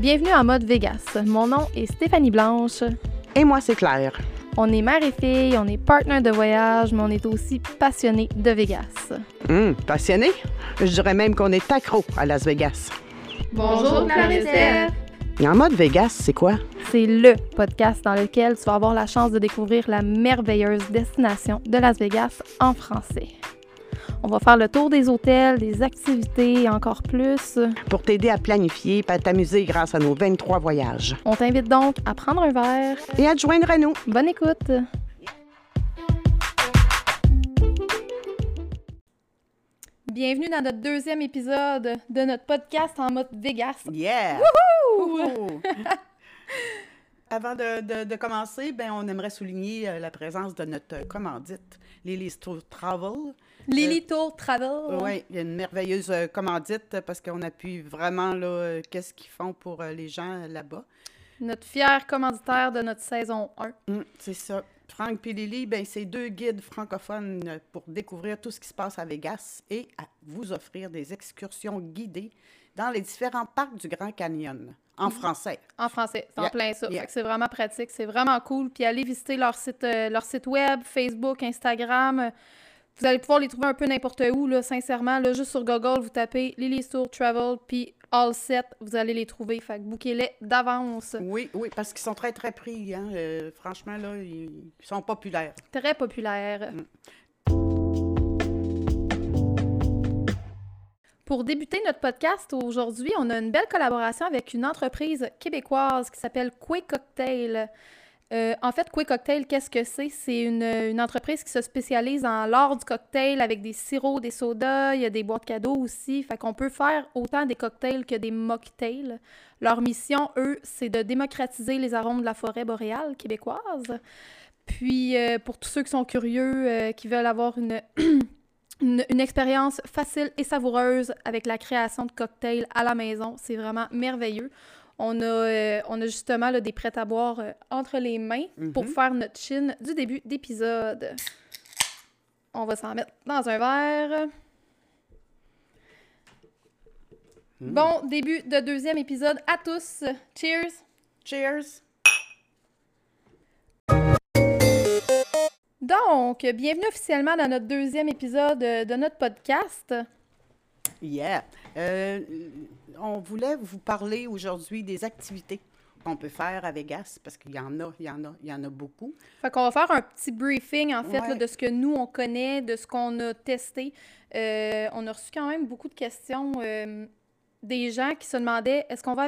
Bienvenue en mode Vegas. Mon nom est Stéphanie Blanche. Et moi, c'est Claire. On est mère et fille, on est partner de voyage, mais on est aussi passionné de Vegas. Hum, passionné? Je dirais même qu'on est accro à Las Vegas. Bonjour, Claire et Steph. Et en mode Vegas, c'est quoi? C'est le podcast dans lequel tu vas avoir la chance de découvrir la merveilleuse destination de Las Vegas en français. On va faire le tour des hôtels, des activités et encore plus. Pour t'aider à planifier et à t'amuser grâce à nos 23 voyages. On t'invite donc à prendre un verre. Et à te joindre à nous. Bonne écoute! Bienvenue dans notre deuxième épisode de notre podcast en mode Vegas. Yeah! Wouhou! Avant de, de- de commencer, ben, on aimerait souligner euh, la présence de notre euh, commandite, Lily's Tour Travel. Lily Tour Travel. Oui, il y a une merveilleuse euh, commandite euh, parce qu'on appuie vraiment là, euh, qu'est-ce qu'ils font pour euh, les gens euh, là-bas. Notre fier commanditaire de notre saison 1. Hum, c'est ça. Franck et Lily, ben, c'est deux guides francophones euh, pour découvrir tout ce qui se passe à Vegas et à vous offrir des excursions guidées dans les différents parcs du Grand Canyon, en français. En français, c'est en Yeah, plein ça. yeah. C'est vraiment pratique, c'est vraiment cool. Puis allez visiter leur site, euh, leur site web, Facebook, Instagram. Vous allez pouvoir les trouver un peu n'importe où, là, sincèrement. Là, juste sur Google, vous tapez Lily's Tour Travel, puis All Set, vous allez les trouver. Fait que bouquez-les d'avance. Oui, oui, parce qu'ils sont très, très pris. Hein. euh, franchement, là, ils, sont populaires. Très populaire. Mm. Pour débuter notre podcast aujourd'hui, on a une belle collaboration avec une entreprise québécoise qui s'appelle Quay Cocktail. Euh, en fait, Quay Cocktail, qu'est-ce que c'est? C'est une, une entreprise qui se spécialise en l'art du cocktail avec des sirops, des sodas, il y a des boîtes cadeaux aussi. Fait qu'on peut faire autant des cocktails que des mocktails. Leur mission, eux, c'est de démocratiser les arômes de la forêt boréale québécoise. Puis, euh, pour tous ceux qui sont curieux, euh, qui veulent avoir une, une, une expérience facile et savoureuse avec la création de cocktails à la maison, c'est vraiment merveilleux. On a, euh, on a justement là, des prêts à boire euh, entre les mains pour Mhm. faire notre chin du début d'épisode. On va s'en mettre dans un verre. Bon début de deuxième épisode à tous. Cheers! Cheers! Donc, bienvenue officiellement dans notre deuxième épisode euh, de notre podcast. Yeah! Euh, on voulait vous parler aujourd'hui des activités qu'on peut faire à Vegas, parce qu'il y en a, il y en a, il y en a beaucoup. Fait qu'on va faire un petit briefing, en fait, là, de ce que nous, on connaît, de ce qu'on a testé. Euh, on a reçu quand même beaucoup de questions euh, des gens qui se demandaient est-ce qu'on va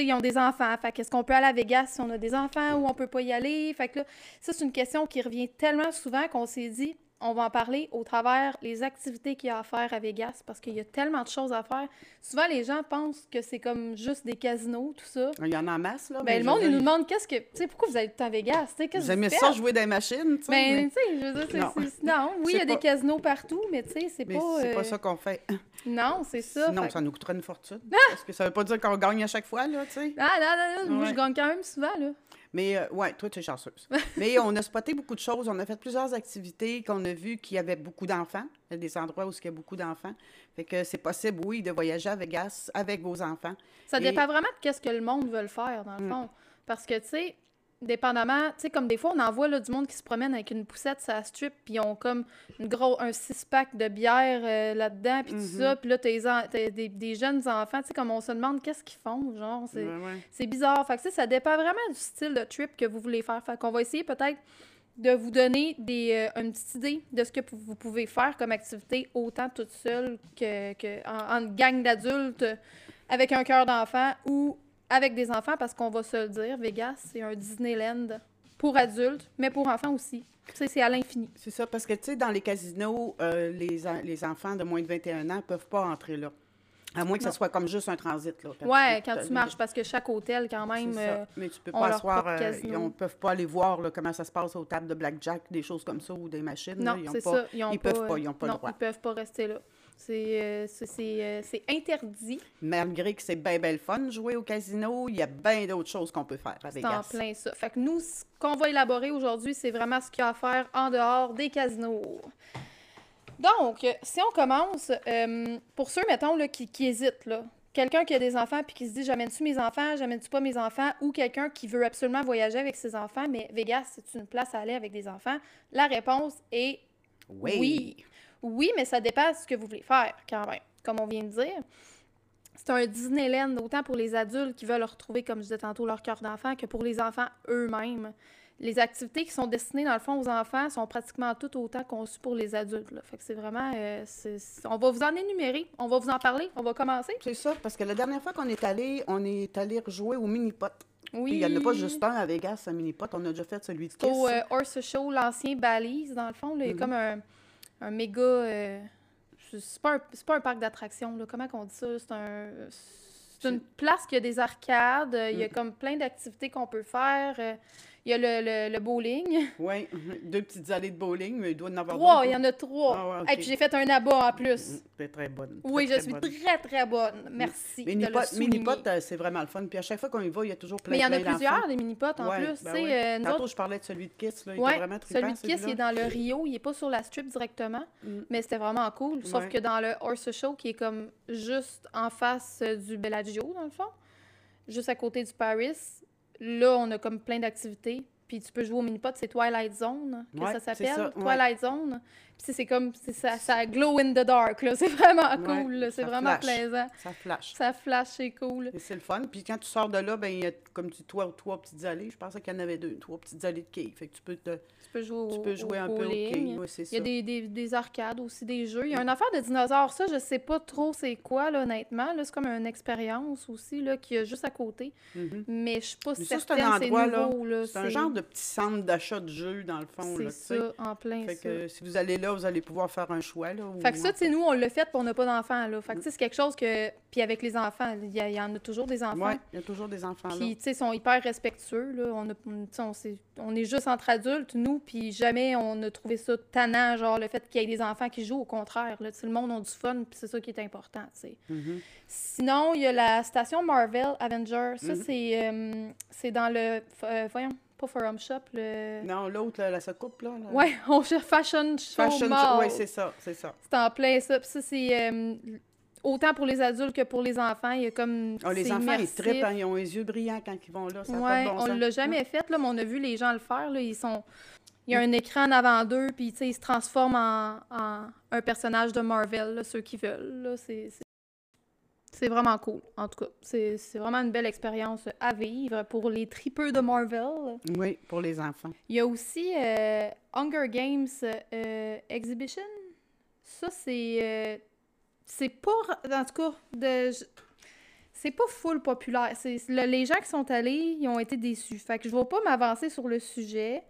ils ont des enfants. Fait qu'est-ce qu'on peut aller à Vegas si on a des enfants ou on peut pas y aller? Fait que là, ça, c'est une question qui revient tellement souvent qu'on s'est dit on va en parler au travers les activités qu'il y a à faire à Vegas parce qu'il y a tellement de choses à faire. Souvent, les gens pensent que c'est comme juste des casinos, tout ça. Il y en a en masse, là. Ben, mais le monde, veux il nous demande qu'est-ce que. Tu sais, pourquoi vous allez tout à Vegas? Tu sais, qu'est-ce Vous que ça jouer des machines, tu sais, Ben, mais, tu sais, je veux dire, c'est- Non. c'est- non, oui, il y a des casinos partout, mais tu sais, c'est mais pas. c'est euh, pas ça qu'on fait. Non, c'est ça. Sinon, fait- ça nous coûterait une fortune. Parce que ça veut pas dire qu'on gagne à chaque fois, là, tu sais. Ah, non, non, non, moi, je Ouais. gagne quand même souvent, là. Mais, euh, ouais, toi, tu es chanceuse. Mais on a spoté beaucoup de choses. On a fait plusieurs activités qu'on a vues qu'il y avait beaucoup d'enfants. Il y a des endroits où il y a beaucoup d'enfants. Fait que c'est possible, oui, de voyager à Vegas avec vos enfants. Ça Et- dépend vraiment de qu'est-ce que le monde veut faire, dans le Mm. fond. Parce que, tu sais, dépendamment, tu sais, comme des fois, on en voit là, du monde qui se promène avec une poussette la strip, puis ils ont comme une gros, un six-pack de bière euh, là-dedans, puis tout Mhm. ça, puis là, t'as des jeunes enfants, tu sais, comme on se demande qu'est-ce qu'ils font, genre, c'est... Ouais, ouais. C'est bizarre. Fait que, ça dépend vraiment du style de trip que vous voulez faire. Fait qu'on va essayer peut-être de vous donner des, euh, une petite idée de ce que vous pouvez faire comme activité, autant toute seule que, que en, en gang d'adultes, avec un cœur d'enfant ou avec des enfants, parce qu'on va se le dire, Vegas, c'est un Disneyland pour adultes, mais pour enfants aussi. Tu c'est à l'infini. C'est ça, parce que, tu sais, dans les casinos, euh, les, les enfants de moins de 21 ans ne peuvent pas entrer là. À moins que ce soit comme juste un transit, là. Ouais, quand tu marches, parce que chaque hôtel, quand même... ça. euh, Mais tu peux pas asseoir, euh, ils ne peuvent pas aller voir là, comment ça se passe aux tables de blackjack, des choses comme ça, ou des machines. Non, Ils c'est pas- ça. Ils, ont ils pas, peuvent pas, ils ont pas le droit. ils peuvent pas rester là. C'est euh, euh, interdit. Malgré que c'est bien, bien le fun jouer au casino, il y a bien d'autres choses qu'on peut faire à C'est en plein ça. Fait que nous, ce qu'on va élaborer aujourd'hui, c'est vraiment ce qu'il y a à faire en dehors des casinos. Donc, si on commence, euh, pour ceux, mettons, là, qui, qui hésitent, là, quelqu'un qui a des enfants puis qui se dit j'amène-tu mes enfants, j'amène-tu pas mes enfants, ou quelqu'un qui veut absolument voyager avec ses enfants, mais Vegas, c'est une place à aller avec des enfants? La réponse est Oui. oui. Oui, mais ça dépend de ce que vous voulez faire, quand même. Comme on vient de dire. C'est un Disneyland, autant pour les adultes qui veulent retrouver, comme je disais tantôt, leur cœur d'enfant, que pour les enfants eux-mêmes. Les activités qui sont destinées, dans le fond, aux enfants sont pratiquement toutes autant conçues pour les adultes. là. Fait que c'est vraiment... euh, c'est- on va vous en énumérer, on va vous en parler, on va commencer. C'est ça, parce que la dernière fois qu'on est allé, on est allé rejouer au mini-pot. Oui. Il n'y en a pas juste un à Vegas, un mini-pot. On a déjà fait celui de Kiss. au euh, Horse Show, l'ancien Balise, dans le fond. là, Il y a Mhm. comme un, un méga. euh, c'est pas, un- c'est pas un parc d'attractions, là. Comment qu'on dit ça? C'est un. C'est une place qui a des arcades, euh, il y a Mhm. comme plein d'activités qu'on peut faire. Il y a le, le- le bowling. Oui, deux petites allées de bowling, mais il doit en avoir Trois, il y en a trois. Ah ouais. Et puis j'ai fait un abat en plus. Mm, C'est très bonne. Oui, très, je très suis bonne. très, très bonne. Merci. de le Mini-pot, souligner. mini-pot, euh, c'est vraiment le fun. Puis à chaque fois qu'on y va, il y a toujours plein Mais il y en a plusieurs, des mini-pots en Ouais, plus. ben ouais. euh, Tantôt, autres, je parlais de celui de Kiss. Là, il était vraiment trippant, celui de Kiss, il est dans le Rio, il est pas sur la strip directement, Mm. mais c'était vraiment cool. Sauf que dans le Horse Show, qui est comme juste en face du Bellagio, dans le fond, juste à côté du Paris, là, on a comme plein d'activités. Puis tu peux jouer au mini-pot, c'est Twilight Zone, que Ouais, ça s'appelle. ouais. Twilight Zone. C'est- comme, ça, ça glow in the dark, là. C'est vraiment cool, c'est vraiment flash. plaisant. Ça flash. Ça flash, c'est cool. Et c'est le fun. Puis quand tu sors de là, ben, il y a, comme tu dis, toi, trois petites allées. Je pensais qu'il y en avait deux, trois petites allées de quilles. Fait que tu peux, te- Tu peux jouer au, tu peux jouer au un peu au quilles. Ouais, Il y a des, des, des arcades aussi, des jeux. Il y a une affaire de dinosaures, ça, je sais pas trop c'est quoi, là, honnêtement. Là, c'est comme une expérience aussi, là, qui est juste à côté. Mhm. Mais je suis pas Mais ça, c'est un certaine c'est nouveau, là. C'est un genre de petit centre d'achat de jeux, dans le fond. C'est ça, en plein Fait ça. que si vous allez là, vous allez pouvoir faire un choix. Là, Fait que ça, tu sais, nous, on l'a fait, puis on n'a pas d'enfants, là. Fait que, c'est quelque chose que... Puis avec les enfants, il y, en a toujours des enfants. Ouais, il y a toujours des enfants. Puis, tu sais, ils sont hyper respectueux, là. On, a- on, sais, on, est juste entre adultes, nous, puis jamais on a trouvé ça tannant, genre le fait qu'il y ait des enfants qui jouent, au contraire, là. Le monde a du fun, puis c'est ça qui est important, tu sais. Mhm. Sinon, il y a la station Marvel Avenger. Ça, Mhm. c'est euh, c'est dans le... euh, voyons, pas Forum Shop, le... Non, l'autre, là, la secoupe, là. là. Ouais, on cherche Fashion Show Fashion Mall. Oui, c'est ça, c'est ça. C'est en plein ça. Puis ça, c'est euh, autant pour les adultes que pour les enfants. Il y a comme. Ah, les enfants, immersif. ils trippent, hein, ils ont les yeux brillants quand ils vont là. Ça Ouais, bon on sens. l'a jamais fait, là, mais on a vu les gens le faire. Là, ils sont... Il y a un écran en avant d'eux, puis tu sais, ils se transforment en, en un personnage de Marvel, là, ceux qui veulent. Là, c'est, c'est... vraiment cool, en tout cas. C'est, vraiment une belle expérience à vivre pour les tripeux de Marvel. Oui, pour les enfants. Il y a aussi euh, Hunger Games euh, Exhibition. Ça, c'est. euh, c'est pas. En tout cas, de, c'est pas full populaire. Le- les gens qui sont allés, ils ont été déçus. Fait que je vais pas m'avancer sur le sujet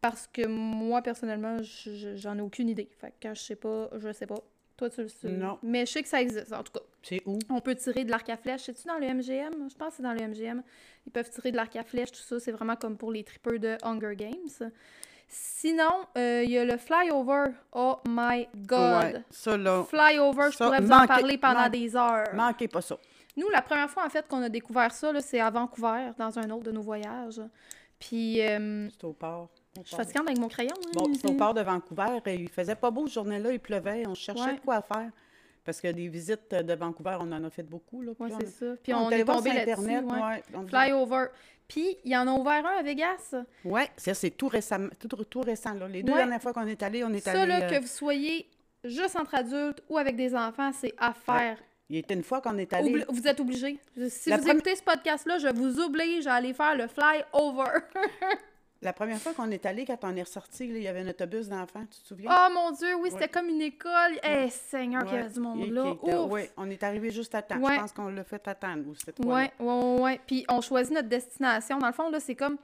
parce que moi, personnellement, je- je- j'en ai aucune idée. Fait que quand je sais pas, je sais pas. Toi, tu le sais. Non. Mais je sais que ça existe, en tout cas. C'est où? On peut tirer de l'arc à flèche. C'est-tu dans le MGM? Je pense que c'est dans le MGM. Ils peuvent tirer de l'arc à flèche, tout ça. C'est vraiment comme pour les tripeurs de Hunger Games. Sinon, euh, il y a le flyover. Oh my God! Ouais, ça, là, Flyover, je Ça, pourrais vous en parler pendant man- des heures. manquez pas ça. Nous, la première fois, en fait, qu'on a découvert ça, là, c'est à Vancouver, dans un autre de nos voyages. Puis, euh, C'est au port. au je suis port. fatiguante avec mon crayon. hein. Bon, c'est au port de Vancouver. Et il faisait pas beau ce journée-là, il pleuvait. On cherchait Ouais. de quoi faire. Parce que des visites de Vancouver, on en a fait beaucoup. Là, c'est on ça. Puis on, allé est tombé sur là-dessus. Internet. ouais. ouais, on- Flyover. Puis, il y en a ouvert un à Vegas. Ça, c'est tout récemment. Tout, tout récent. Là. Les deux Ouais. dernières fois qu'on est allé, on est Ça, allé. là, euh, que vous soyez juste entre adultes ou avec des enfants, c'est à faire. Il était une fois qu'on est allé. Obli- vous êtes obligés. Si La vous écoutez ce podcast-là, je vous oblige à aller faire le flyover. La première fois qu'on est allé, quand on est ressorti, il y avait un autobus d'enfants, tu te souviens? oh mon Dieu, oui, c'était Ouais. comme une école. Eh, Seigneur, qu'il y Ouais. avait du monde là. ouais, on est arrivé juste à temps. Ouais. Je pense qu'on l'a fait attendre ou cette fois Ouais, ouais, ouais, ouais. Puis on choisit notre destination. Dans le fond, là, c'est comme.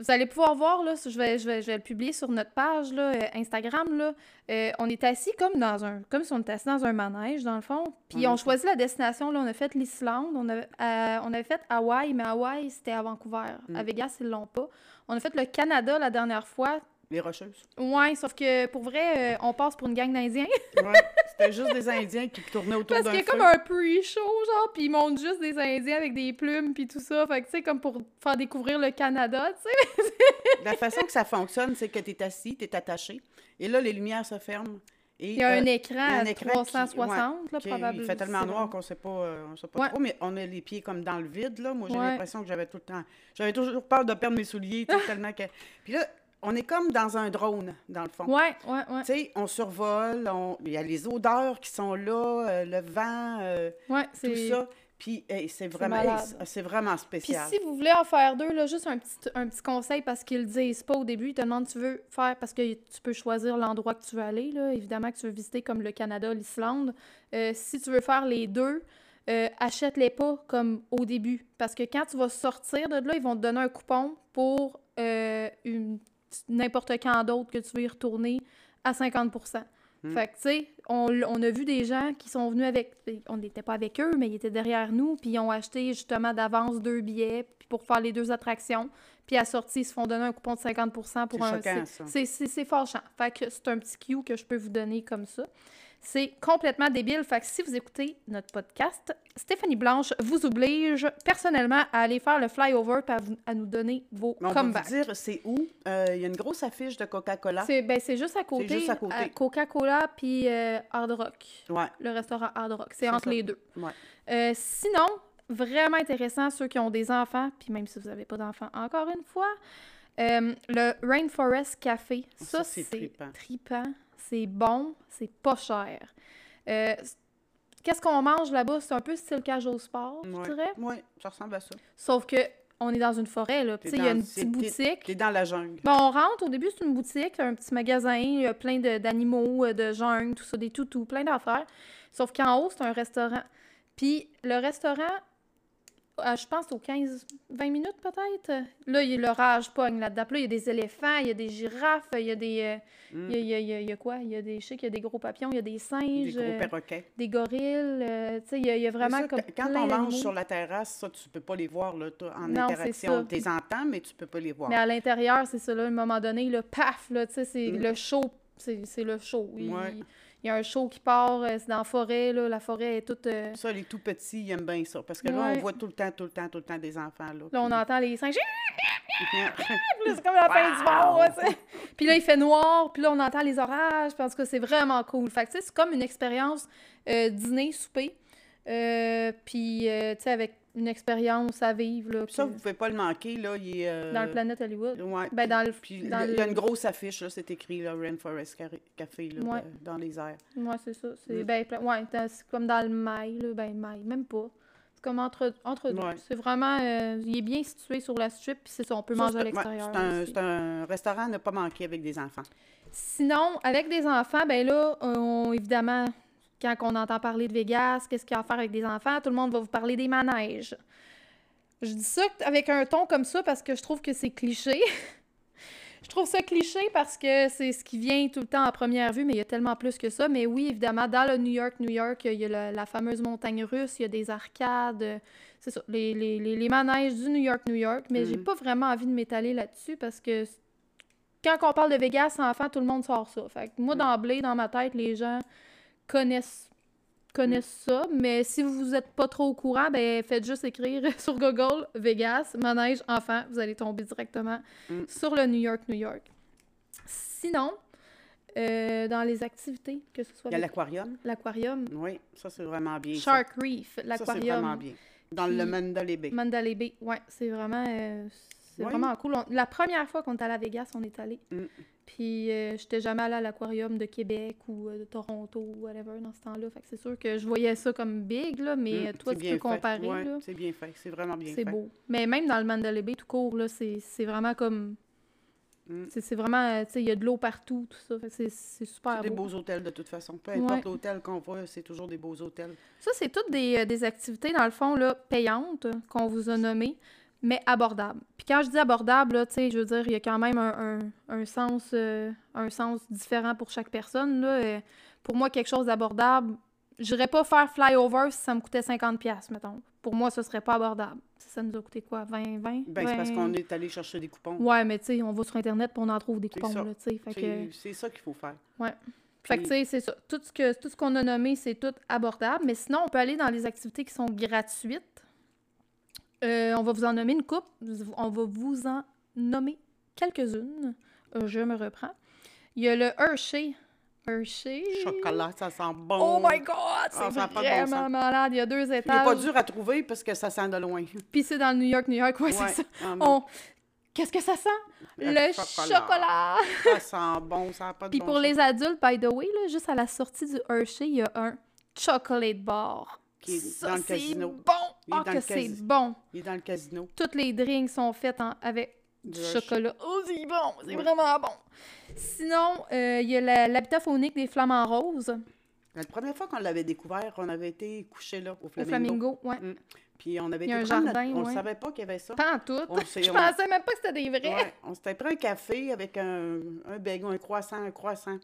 Vous allez pouvoir voir, là, je vais, je vais, je vais le publier sur notre page là, euh, Instagram. Là. Euh, on est assis comme dans un. comme si on était assis dans un manège, dans le fond. Puis on choisit la destination. Là, on a fait l'Islande. On, avait- euh, on avait fait Hawaï, mais Hawaï, c'était à Vancouver. Mm. À Vegas, ils l'ont pas. On a fait le Canada la dernière fois. Les Rocheuses. Ouais, sauf que pour vrai, euh, on passe pour une gang d'Indiens. Ouais, c'était juste des Indiens qui tournaient autour Parce d'un qu'il y a feu. comme un pre-show, genre, puis ils montrent juste des Indiens avec des plumes, puis tout ça. Fait que, tu sais, comme pour faire découvrir le Canada, tu sais. La façon que ça fonctionne, c'est que tu es assis, tu es attaché, et là, les lumières se ferment. Et, Il y a un euh, écran a un à écran qui- 360, là, qui- probablement. Il fait tellement noir qu'on sait pas, euh, on sait pas Ouais. trop, mais on a les pieds comme dans le vide, là. Moi, j'ai Ouais. l'impression que j'avais tout le temps... J'avais toujours peur de perdre mes souliers, tellement que... Puis là, on est comme dans un drone, dans le fond. Ouais, ouais, ouais. Tu sais, on survole, on- il y a les odeurs qui sont là, euh, le vent, euh, tout ça. Puis hey, c'est vraiment, c'est- vraiment Puis spécial. si vous voulez en faire deux, là, juste un petit, un petit conseil parce qu'ils le disent pas au début, ils te demandent tu veux faire parce que tu peux choisir l'endroit que tu veux aller, là. évidemment que tu veux visiter comme le Canada, l'Islande. Euh, si tu veux faire les deux, euh, achète-les pas comme au début. Parce que quand tu vas sortir de là, ils vont te donner un coupon pour euh, n'importe quand d'autre que tu veux y retourner à 50 Hmm. Fait que, tu sais, on, on a vu des gens qui sont venus avec. On n'était pas avec eux, mais ils étaient derrière nous, puis ils ont acheté justement d'avance deux billets pour faire les deux attractions. Puis à sortie, ils se font donner un coupon de 50 pour un. c'est- fâchant. Fait que c'est un petit cue que je peux vous donner comme ça. C'est complètement débile. Fait que si vous écoutez notre podcast, Stéphanie Blanche vous oblige personnellement à aller faire le flyover et à, nous donner vos on va comebacks. vous dire c'est où? Euh, Il y a une grosse affiche de Coca-Cola. C'est ben, juste à côté. Coca-Cola puis euh, Hard Rock, Ouais, le restaurant Hard Rock. C'est C'est entre ça. les deux. ouais. Euh, sinon, vraiment intéressant, ceux qui ont des enfants, puis même si vous n'avez pas d'enfants, encore une fois, euh, le Rainforest Café. Ça, Ça, c'est trippant. C'est bon, c'est pas cher. Euh, Qu'est-ce qu'on mange là-bas? C'est un peu style cage au sport, je Ouais. dirais. Ouais, ça ressemble à ça. Sauf que on est dans une forêt, là. Tu T'es sais, il y a une petite boutique. T'es dans la jungle. Bon, on rentre, au début, c'est une boutique, un petit magasin, il y a plein de- d'animaux, euh, de jungle, tout ça, des toutous, plein d'affaires. Sauf qu'en haut, c'est un restaurant. Puis le restaurant, euh, je pense aux 15-20 minutes peut-être. Là, il y a l'orage pogne là-dedans. Là, il y a des éléphants, il y a des girafes, il y a des... euh, Mm. il, y a, il y a- il y il quoi? Il y a des... Je sais qu'il y a des gros papillons, il y a des Des singes, gros euh, perroquets. des gorilles. euh, tu sais, il y a, il y a vraiment ça, comme quand- plein on mange sur la terrasse, ça, tu peux pas les voir là, en Non, interaction. Tu les entends, mais tu peux pas les voir. Mais à l'intérieur, c'est ça, là, à un moment donné, le paf, là, tu sais, c'est Mm. le show, c'est le show. Il, Ouais. Il y a un show qui part, euh, c'est dans la forêt, là, la forêt est toute... euh, Ça, les tout petits, ils aiment bien ça. Parce que là, on voit tout le temps, tout le temps, tout le temps des enfants. Là, Là, on entend les singes, c'est comme la fin du monde, ouais. Puis là, il fait noir, puis là, on entend les orages, puis en tout cas, c'est vraiment cool. Fait que, tu sais, c'est comme une expérience euh, dîner-souper, euh, puis, euh, tu sais, avec une expérience à vivre, là, ça, puis vous pouvez pas le manquer. Là, il est, euh, dans le Planète Hollywood. Ouais. Ben, dans le... Puis dans il y a une grosse affiche, là, c'est écrit, là, Rainforest Café, là, Ouais. dans les airs. Ouais, c'est ça. C'est Mm. ben, ouais, c'est comme dans le mail, là. Ben, mail, même pas. C'est comme entre, entre deux. Ouais. C'est vraiment... euh, il est bien situé sur la strip, puis c'est ça, on peut Ça, manger à l'extérieur. c'est un, un restaurant à ne pas manquer avec des enfants. Sinon, avec des enfants, ben là, on, évidemment, quand on entend parler de Vegas, qu'est-ce qu'il y a à faire avec des enfants, tout le monde va vous parler des manèges. Je dis ça avec un ton comme ça parce que je trouve que c'est cliché. je trouve ça cliché parce que c'est ce qui vient tout le temps à première vue, mais il y a tellement plus que ça. Mais oui, évidemment, dans le New York, New York, il y a la, la fameuse montagne russe, il y a des arcades, c'est ça, les, les, les, les manèges du New York, New York. Mais j'ai Mhm. pas vraiment envie de m'étaler là-dessus parce que quand on parle de Vegas enfant, tout le monde sort ça. Fait que moi, Mm. d'emblée, dans ma tête, les gens connaissent connaissent ça, mais si vous n'êtes pas trop au courant, ben faites juste écrire sur Google Vegas, manège, enfant, vous allez tomber directement Mm. sur le New York, New York. Sinon, euh, dans les activités, que ce soit Il y a l'aquarium. l'aquarium, Oui, ça, c'est vraiment bien. ça. Shark Reef, Ça, c'est vraiment l'aquarium, bien. Dans le Mandalay Bay. Mandalay Bay, ouais, c'est vraiment, euh, c'est vraiment cool. On- la première fois qu'on est allé à Vegas, on est allé. Mm. Puis euh, j'étais jamais allée à l'aquarium de Québec ou euh, de Toronto ou whatever dans ce temps-là. Fait que c'est sûr que je voyais ça comme big, là, mais Mm, euh, toi, c'est tu bien peux fait. comparer, Ouais, là. C'est bien fait. C'est vraiment bien C'est fait. beau. Mais même dans le Mandalay Bay, tout court, là, c'est c'est vraiment comme... Mm. C'est c'est vraiment, euh, tu sais, il y a de l'eau partout, tout ça. Fait que c'est c'est super C'est des beau. beaux hôtels de toute façon. Peu Ouais. importe l'hôtel qu'on va, c'est toujours des beaux hôtels. Ça, c'est toutes des, des activités, dans le fond, là, payantes, qu'on vous a nommées, mais abordables. Puis quand je dis abordable, là, tu sais, je veux dire, il y a quand même un, un- un sens, euh, un sens différent pour chaque personne, là. Euh, pour moi, quelque chose d'abordable, j'irais pas faire flyover si ça me coûtait 50$, piastres, mettons. Pour moi, ce serait pas abordable. Ça, nous a coûté quoi? 20, 20? Ben, c'est parce 20? qu'on est allé chercher des coupons. Ouais, mais tu sais, on va sur Internet puis on en trouve des coupons, ça. là, tu sais. Que... C'est ça qu'il faut faire. Fait que, tu sais, c'est ça. Tout ce que tout ce qu'on a nommé, c'est tout abordable. Mais sinon, on peut aller dans les activités qui sont gratuites. Euh, on va vous en nommer une coupe. On va vous en nommer quelques-unes. Euh, je me reprends. Il y a le Hershey Hershey. Chocolat, ça sent bon. Oh my God! C'est Ah, ça a pas de bon vraiment sens. malade. Il y a deux Il n'est étages. pas dur à trouver parce que ça sent de loin. Puis c'est dans le New York, New York. Ouais, c'est ça. Ah. On... Qu'est-ce que ça sent? Le Le chocolat. chocolat! Ça sent bon, ça n'a pas de Puis bon pour sens. les adultes, by the way, là, juste à la sortie du Hershey, il y a un chocolate bar. Qui est Ça, dans le c'est casino. bon! Il Ah, dans que c'est bon! Il est dans le casino. Toutes les drinks sont faites en- avec du chocolat. Oh, c'est bon! C'est Ouais. vraiment bon! Sinon, euh, il y a l'habitat faunique des flamants roses La première fois qu'on l'avait découvert, on avait été couché là, au au Flamingo. Flamingo. Ouais. Mm. Puis on avait Il y a un prendre notre- jardin, On ne ouais. savait pas qu'il y avait ça. Pas en tout. On Je on- pensais même pas que c'était des vrais. Ouais, on s'était pris un café avec un, un bagel, un croissant, un croissant.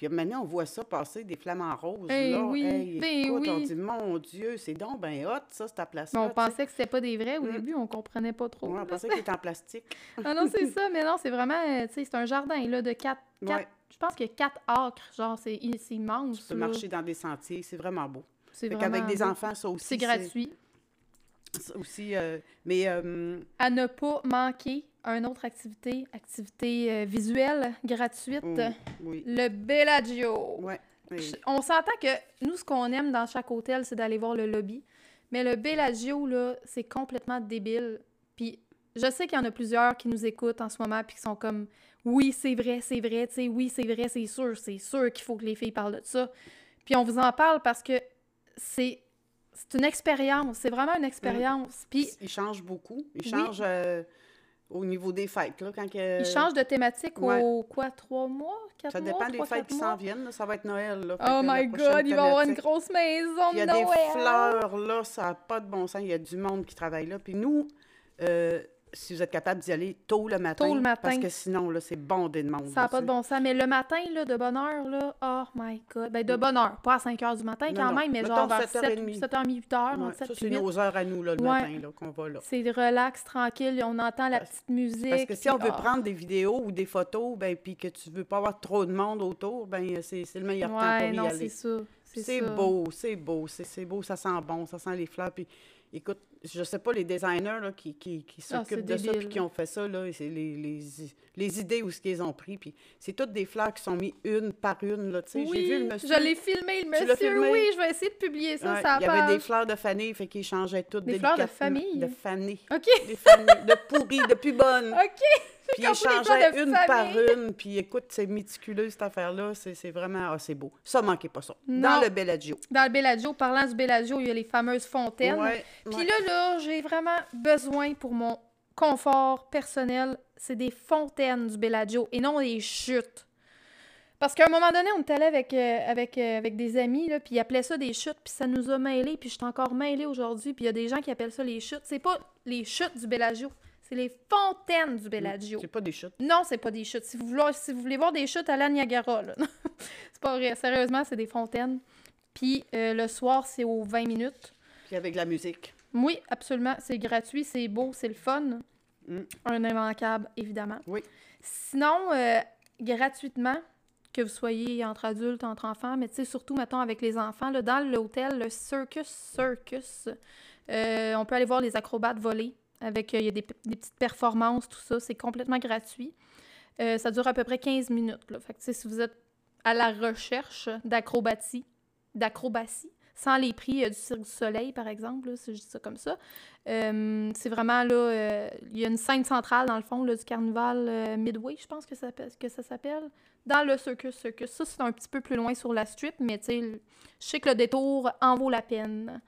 Puis maintenant, on voit ça passer, des flamants roses. Eh là. oui, Hey, ben écoute, on oui. dit, mon Dieu, c'est donc ben hot, ça, cette place-là. Mais on pensait que c'était pas des vrais au Mm. début, on comprenait pas trop. Ouais, on pensait qu'il était en plastique. Ah non, c'est ça, mais non, c'est vraiment, euh, tu sais, c'est un jardin, là, de quatre, quatre- Ouais, je pense qu'il y a quatre acres, genre, c'est c'est immense, tu peux là. marcher dans des sentiers, c'est vraiment beau. C'est qu'avec des beau. enfants, ça aussi. C'est gratuit. Aussi euh, mais euh, À ne pas manquer une autre activité, activité euh, visuelle, gratuite, oh, oui, le Bellagio. ouais. oui. On s'entend que nous, ce qu'on aime dans chaque hôtel, c'est d'aller voir le lobby. Mais le Bellagio, là, c'est complètement débile. Puis je sais qu'il y en a plusieurs qui nous écoutent en ce moment puis qui sont comme oui, c'est vrai, c'est vrai, tu sais, oui, c'est vrai, c'est sûr, c'est sûr qu'il faut que les filles parlent de ça. Puis on vous en parle parce que c'est c'est une expérience, c'est vraiment une expérience. Puis Il change beaucoup. Il Oui. change euh, au niveau des fêtes. Là, quand que- ils changent de thématique ouais. au quoi, trois mois, quatre Ça mois, dépend des fêtes qui s'en viennent. là. Ça va être Noël. Là. Oh my God, il va y avoir une grosse maison Il y a de des Noël. fleurs, là, ça n'a pas de bon sens. Il y a du monde qui travaille là. Puis nous, euh, si vous êtes capable d'y aller tôt le matin, Tôt le matin. parce que sinon, là, c'est bondé de monde. Ça n'a pas de bon sens. Mais le matin, là, de bonne heure, là, oh my God. Ben, de bonne heure. Pas à 5 heures du matin Non, quand non. même, mais Mettons genre vers 7h30. 7, 7h30, 8 heures. Ouais, entre 7 ça, et c'est 8. nos heures à nous, là, le Ouais. matin, là, qu'on va là. C'est relax, tranquille. On entend la Parce- petite musique. Parce que si puis, on veut ah. prendre des vidéos ou des photos, ben, puis que tu veux pas avoir trop de monde autour, ben, c'est le meilleur temps pour y non, aller. c'est ça. C'est beau, c'est beau, c'est c'est beau, ça sent bon, ça sent les fleurs. Puis, écoute, je sais pas, les designers là, qui, qui, qui Ah, s'occupent de ça, puis qui ont fait ça, là, c'est les, les, les idées où ce qu'ils ont pris. Puis, c'est toutes des fleurs qui sont mises une par une, là. Oui, J'ai vu le monsieur. je l'ai filmé, le monsieur. filmé? Oui, je vais essayer de publier ça, Ouais, ça il y avait des fleurs de fanée, fait qu'ils changeaient toutes Des fleurs de famille? De fanée. OK, Des de pourries, de plus bonnes. OK. Puis changeaient de une par une. Puis écoute, c'est méticuleux cette affaire-là. C'est c'est vraiment. Ah, c'est beau. Ça, manquait pas ça. Non. Dans le Bellagio. Dans le Bellagio, parlant du Bellagio, il y a les fameuses fontaines. Ouais, Puis ouais. là, là, j'ai vraiment besoin pour mon confort personnel, c'est des fontaines du Bellagio et non des chutes. Parce qu'à un moment donné, on était allé avec, euh, avec, euh, avec des amis, là, puis ils appelaient ça des chutes, puis ça nous a mêlés, puis je suis encore mêlée aujourd'hui, puis il y a des gens qui appellent ça les chutes. C'est pas les chutes du Bellagio, c'est les fontaines du Bellagio. C'est pas des chutes. Non, c'est pas des chutes. Si vous voulez, si vous voulez voir des chutes, allez à Niagara. c'est pas vrai. Sérieusement, c'est des fontaines. Puis euh, le soir, c'est aux 20 minutes. Puis avec la musique. Oui, absolument. C'est gratuit, c'est beau, c'est le fun. Mm. Un immanquable, évidemment. Oui. Sinon, euh, gratuitement, que vous soyez entre adultes, entre enfants, mais tu sais, surtout, mettons, avec les enfants, là, dans l'hôtel, le Circus Circus, euh, on peut aller voir les acrobates voler. Avec, euh, il y a des, petites performances, tout ça. C'est complètement gratuit. Euh, ça dure à peu près 15 minutes. Là. Si vous êtes à la recherche d'acrobatie, d'acrobatie, sans les prix euh, du Cirque du Soleil, par exemple, là, si je dis ça comme ça. C'est vraiment là, il y a une scène centrale dans le fond là, du carnaval Midway, je pense que ça, s'appelle- dans le Circus Circus. Ça, c'est un petit peu plus loin sur la strip, mais tu sais, je sais que le détour en vaut la peine.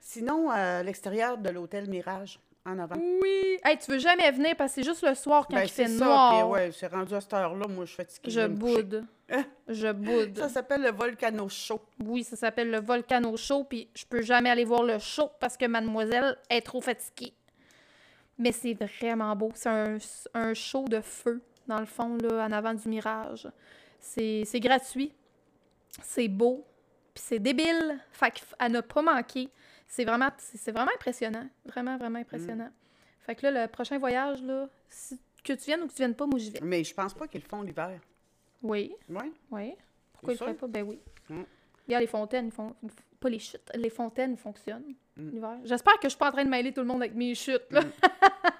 Sinon, à l'extérieur de l'hôtel Mirage, en. Oui! Hey, tu veux jamais venir parce que c'est juste le soir quand Ben, il fait ça. noir. Ouais, c'est rendu à cette heure-là. Moi, je suis fatiguée. Je boude. Je boude. Ça s'appelle le Volcano Show. Oui, ça s'appelle le Volcano Show, puis je peux jamais aller voir le show parce que mademoiselle est trop fatiguée. Mais c'est vraiment beau. C'est un, un show de feu, dans le fond, là, en avant du mirage. C'est gratuit, c'est beau, puis c'est débile. Fait qu'à ne pas manquer. C'est vraiment, c'est vraiment impressionnant. Vraiment, vraiment impressionnant. Fait que là, le prochain voyage, là, si- que tu viennes ou que tu viennes pas, moi j'y vais. Mais je pense pas qu'ils le font l'hiver. Oui, Oui. oui. Pourquoi il C'est ferait sûr? pas? Ben oui. Regarde, les fontaines, ils font... pas les chutes, les fontaines fonctionnent Mm. l'hiver. J'espère que je suis pas en train de mêler tout le monde avec mes chutes, là. Mm.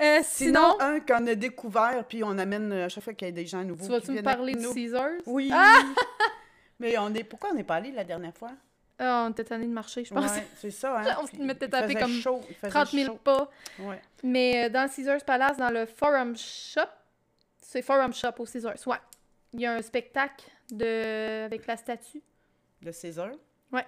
Euh, Sinon, sinon, un qu'on a découvert, puis on amène euh, à chaque fois qu'il y a des gens nouveaux. tu vas-tu me parler nous. Caesars? Oui. Ah! Mais on est... pourquoi on n'est pas allé la dernière fois? Ah, on était tanné de marcher, je pense. Ouais, c'est ça, hein? On se mettait faisait comme chaud, il faisait 30 000 chaud. pas. Ouais. Mais euh, dans le Caesars Palace, dans le Forum Shop, c'est Forum Shop au Caesars, ouais. Il y a un spectacle de... avec la statue. De César? Ouais.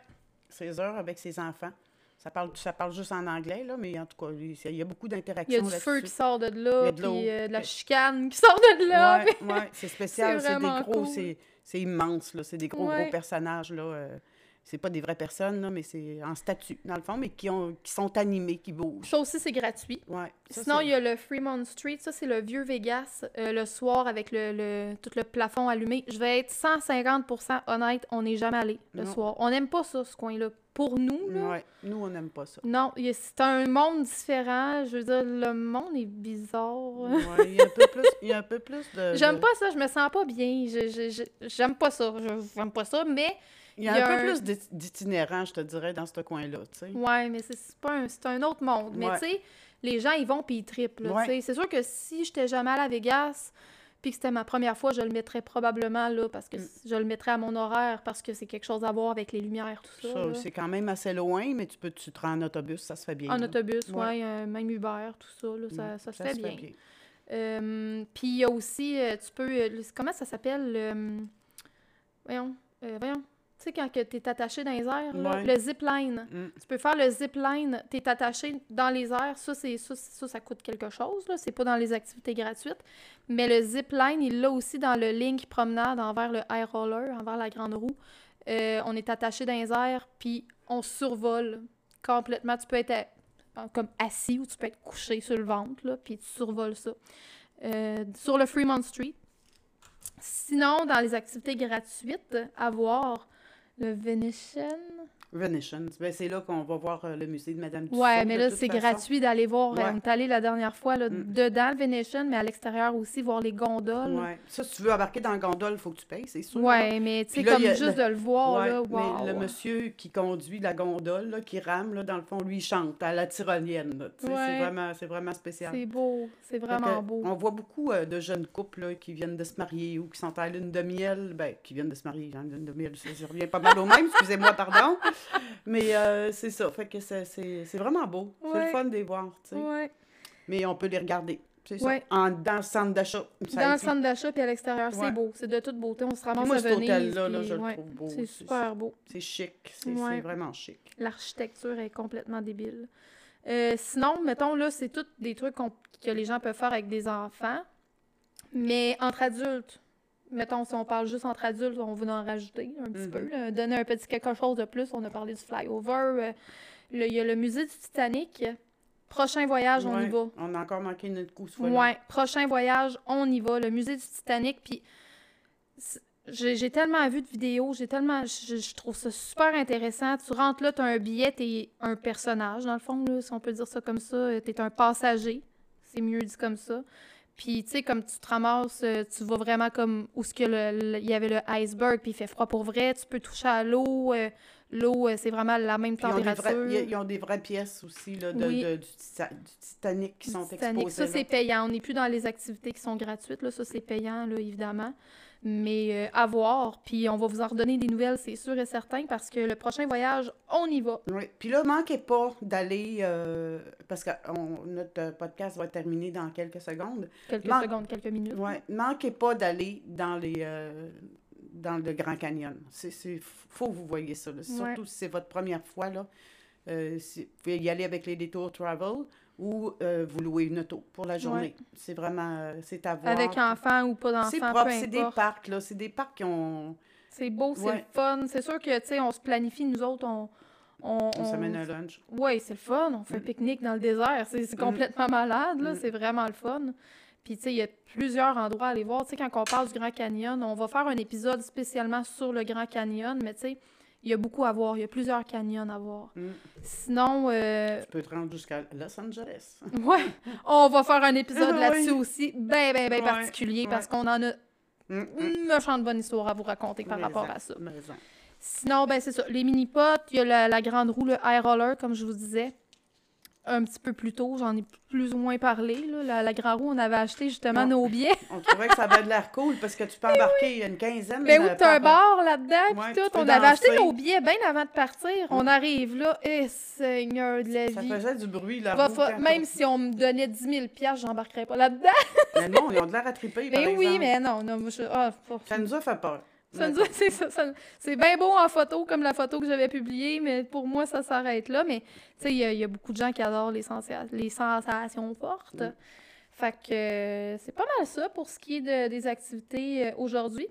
César avec ses enfants. Ça parle, ça parle juste en anglais, là, mais en tout cas, il y a beaucoup Il y a d'interactions du feu qui sort de là, de puis euh, de la chicane qui sort de là. Ouais, ouais, c'est spécial, C'est des gros, cool. c'est c'est immense, là, c'est des gros, Ouais. gros personnages, là. euh, c'est pas des vraies personnes, là, mais c'est en statue, dans le fond, mais qui, ont, qui sont animés, qui bougent. Ça aussi, c'est gratuit. Ouais. ça, Sinon, il y a le Fremont Street. Ça, c'est le vieux Vegas, euh, le soir avec le, le- tout le plafond allumé. Je vais être 150% honnête, on n'est jamais allé le Non. soir. On n'aime pas ça, ce coin-là. Pour nous, là, Ouais, nous, on n'aime pas ça. non, c'est un monde différent. Je veux dire, le monde est bizarre. Ouais, il y a un peu plus, il y a un peu plus de... J'aime pas ça, je me sens pas bien. Je- je- je- J'aime pas ça. Je- J'aime pas ça, mais Il y a il y a un peu plus d'it- d'itinérants, je te dirais, dans ce coin-là, tu sais. Ouais, mais c'est pas un, c'est un autre monde. Mais Ouais. tu sais, les gens, ils vont puis ils trippent. là, Ouais. tu sais. C'est sûr que si j'étais jamais à Vegas, puis que c'était ma première fois, je le mettrais probablement là, parce que Mm. je le mettrais à mon horaire, parce que c'est quelque chose à voir avec les lumières, tout ça. Ça, c'est quand même assez loin, mais tu peux tu te rends en autobus, ça se fait bien. En là. autobus, Ouais. ouais, euh, même Uber, tout ça, là, ça, Mm, ça se fait bien. bien. Euh, puis il y a aussi, euh, tu peux, comment ça s'appelle, le- voyons, voyons, tu sais quand tu es attaché dans les airs, là, Ouais. le zip line. Mm. Tu peux faire le zip line, tu es attaché dans les airs, ça, c'est, ça, ça, ça coûte quelque chose, c'est pas dans les activités gratuites. Mais le zip line, il l'a aussi dans le link promenade envers le high roller, envers la grande roue. Euh, on est attaché dans les airs, puis on survole complètement. Tu peux être à- comme assis ou tu peux être couché sur le ventre, là, puis tu survoles ça. Euh, sur le Fremont Street. Sinon, dans les activités gratuites, à voir le Venetian. Venetian. Ben, c'est là qu'on va voir euh, le musée de Madame Tussaud. Ouais, mais là, c'est gratuit d'aller voir. Ouais. On est allé la dernière fois là, Mm. dedans le Venetian, mais à l'extérieur aussi, voir les gondoles. Ouais. Ça, si tu veux embarquer dans la gondole, il faut que tu payes, c'est sûr. Ouais, mais tu sais, comme a juste le- de le voir, Ouais, là, mais wow. le monsieur qui conduit la gondole, là, qui rame, là, dans le fond, lui, il chante à la tyrolienne. Ouais. C'est vraiment, vraiment spécial. C'est beau, c'est vraiment beau. On voit beaucoup euh, de jeunes couples là, qui viennent de se marier ou qui sont à lune de miel. Ben, qui viennent de se marier, hein, lune de miel, ça revient pas mal au même, excusez-moi, pardon. Mais euh, c'est ça, fait que c'est- vraiment beau. C'est le fun de les voir, tu sais. Ouais. Mais on peut les regarder, c'est ça. En, dans le centre d'achat. Dans le centre d'achat puis à l'extérieur, c'est beau. C'est de toute beauté. On se ramasse moi, à cet Venise. hôtel-là, là, je le trouve beau. C'est super beau. C'est chic, c'est vraiment chic. L'architecture est complètement débile. Euh, sinon, mettons, là, c'est tous des trucs qu'on- que les gens peuvent faire avec des enfants. Mais entre adultes, mettons, si on parle juste entre adultes, on veut en rajouter un petit Mhm. peu. là, donner un petit quelque chose de plus. On a parlé du flyover. euh, Il y a le musée du Titanic. Prochain voyage, on y va. On a encore manqué notre coup ce. Ouais, prochain voyage, on y va. Le musée du Titanic, puis j'ai tellement vu de vidéos, j'ai tellement, je, je trouve ça super intéressant. Tu rentres là, tu as un billet, tu un personnage, dans le fond, là, si on peut dire ça comme ça. Tu es un passager, c'est mieux dit comme ça. Puis, tu sais, comme tu te ramasses, euh, tu vas vraiment comme où ce il y avait le iceberg, puis il fait froid pour vrai, tu peux toucher à l'eau. euh, l'eau, euh, c'est vraiment la même Puis ils, ont des température. vrais, ils- ont des vraies pièces aussi là, de, Oui. de- du, Tita- du Titanic qui sont Titanic. exposées. Ça, c'est payant. On n'est plus dans les activités qui sont gratuites. Là. Ça, c'est payant, là, évidemment. Mais euh, à voir. Puis on va vous en redonner des nouvelles, c'est sûr et certain, parce que le prochain voyage, on y va. Oui. Puis là, manquez pas d'aller, euh, parce que on- notre podcast va terminer dans quelques secondes. Quelques Man- secondes, quelques minutes. Ouais. Manquez pas d'aller dans les euh, dans le Grand Canyon. C'est, c'est, faut que vous voyez ça. là. Surtout si c'est votre première fois. Là. Euh, si- vous pouvez y aller avec les Détours Travel ou euh, vous louez une auto pour la journée. C'est vraiment, euh, c'est à voir. Avec enfant ou pas c'est d'enfant, propre, peu c'est des parcs, là. C'est des parcs qui ont... C'est beau, c'est Ouais. fun. C'est sûr que, tu sais, on se planifie, nous autres, on... On, On s'amène un lunch. Oui, c'est le fun. On fait un pique-nique dans le désert. C'est c'est Mm. complètement malade, là. Mm. C'est vraiment le fun. Puis, tu sais, il y a plusieurs endroits à aller voir. Tu sais, quand on parle du Grand Canyon, on va faire un épisode spécialement sur le Grand Canyon, mais tu sais, il y a beaucoup à voir. Il y a plusieurs canyons à voir. Mm. Sinon, euh, Tu peux te rendre jusqu'à Los Angeles. ouais, on va faire un épisode Oui. là-dessus aussi, bien, bien, bien Ouais, particulier, parce qu'on en a Mm, une méchante bonne histoire à vous raconter par Maison, rapport à ça. maison. Sinon, ben c'est ça. Les mini-potes, il y a la, la grande roue, le high roller, comme je vous disais. Un petit peu plus tôt, j'en ai plus ou moins parlé. Là. La, la grande roue, on avait acheté justement Non. nos billets. On trouvait que ça avait de l'air cool parce que tu peux embarquer une quinzaine. Ben oui, t'as un bar là-dedans, Ouais, puis tu tout. On avait acheté nos billets bien avant de partir. On arrive là, et Seigneur de la Ça vie. faisait du bruit, la roue, fa- même si on me donnait 10 000 piastres, j'embarquerais pas là-dedans. Mais non, ils ont de l'air par Mais oui, exemple. mais non. non moi, je- ah, Ça nous a fait peur. Ça nous c'est ça, ça- c'est bien beau en photo, comme la photo que j'avais publiée, mais pour moi, ça s'arrête là. Mais tu sais, il y, a- il y a beaucoup de gens qui adorent les, sensa- les sensations fortes. Mm. Fait que euh, c'est pas mal ça pour ce qui est de- des activités euh, aujourd'hui,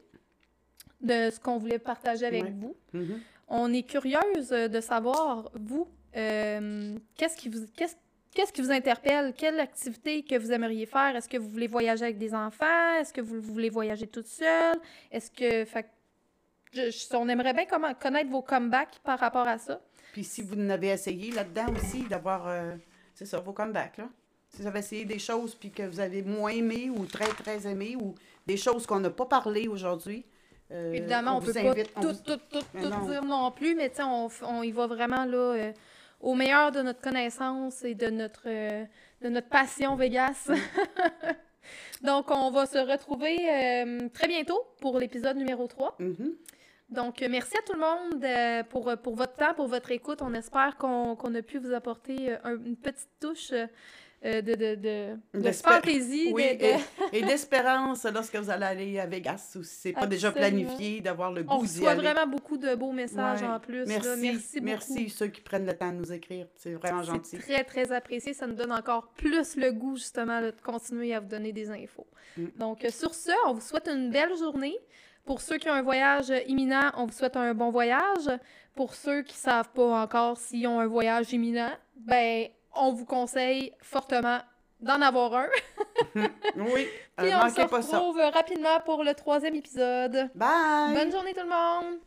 de ce qu'on voulait partager avec Ouais. vous. Mhm. On est curieuse euh, de savoir, vous, euh, qu'est-ce qui vous... Qu'est-ce Qu'est-ce qui vous interpelle? Quelle activité que vous aimeriez faire? Est-ce que vous voulez voyager avec des enfants? Est-ce que vous voulez voyager toute seule? Est-ce que... Fait, que je- je- on aimerait bien comment, connaître vos comebacks par rapport à ça. Puis si vous n'avez essayé là-dedans aussi d'avoir, euh, c'est ça, vos comebacks, là. Si vous avez essayé des choses puis que vous avez moins aimé ou très, très aimé ou des choses qu'on n'a pas parlé aujourd'hui. euh, Évidemment, on, peut pas invite- on tout, vous- tout, tout, tout non. dire non plus, mais tu sais, on, on y va vraiment là euh, au meilleur de notre connaissance et de notre, de notre passion Vegas. Donc, on va se retrouver euh, très bientôt pour l'épisode numéro 3. Mhm. Donc, euh, merci à tout le monde euh, pour, euh, pour votre temps, pour votre écoute. On espère qu'on a pu vous apporter un- une petite touche de, de, de, de D'espé- fantaisie. Oui, et, et d'espérance lorsque vous allez aller à Vegas ou si c'est pas déjà planifié, d'avoir le On goût d'y reçoit aller. vraiment beaucoup de beaux messages Ouais. en plus. là. Merci, Merci, merci, beaucoup. ceux qui prennent le temps de nous écrire. C'est vraiment gentil. Très, très apprécié. Ça nous donne encore plus le goût, justement, là, de continuer à vous donner des infos. Mm. Donc, sur ce, on vous souhaite une belle journée. Pour ceux qui ont un voyage imminent, on vous souhaite un bon voyage. Pour ceux qui savent pas encore s'ils ont un voyage imminent, ben, on vous conseille fortement d'en avoir un. Oui, Puis euh, on se manquez pas ça. retrouve rapidement pour le troisième épisode. Bye! Bonne journée tout le monde!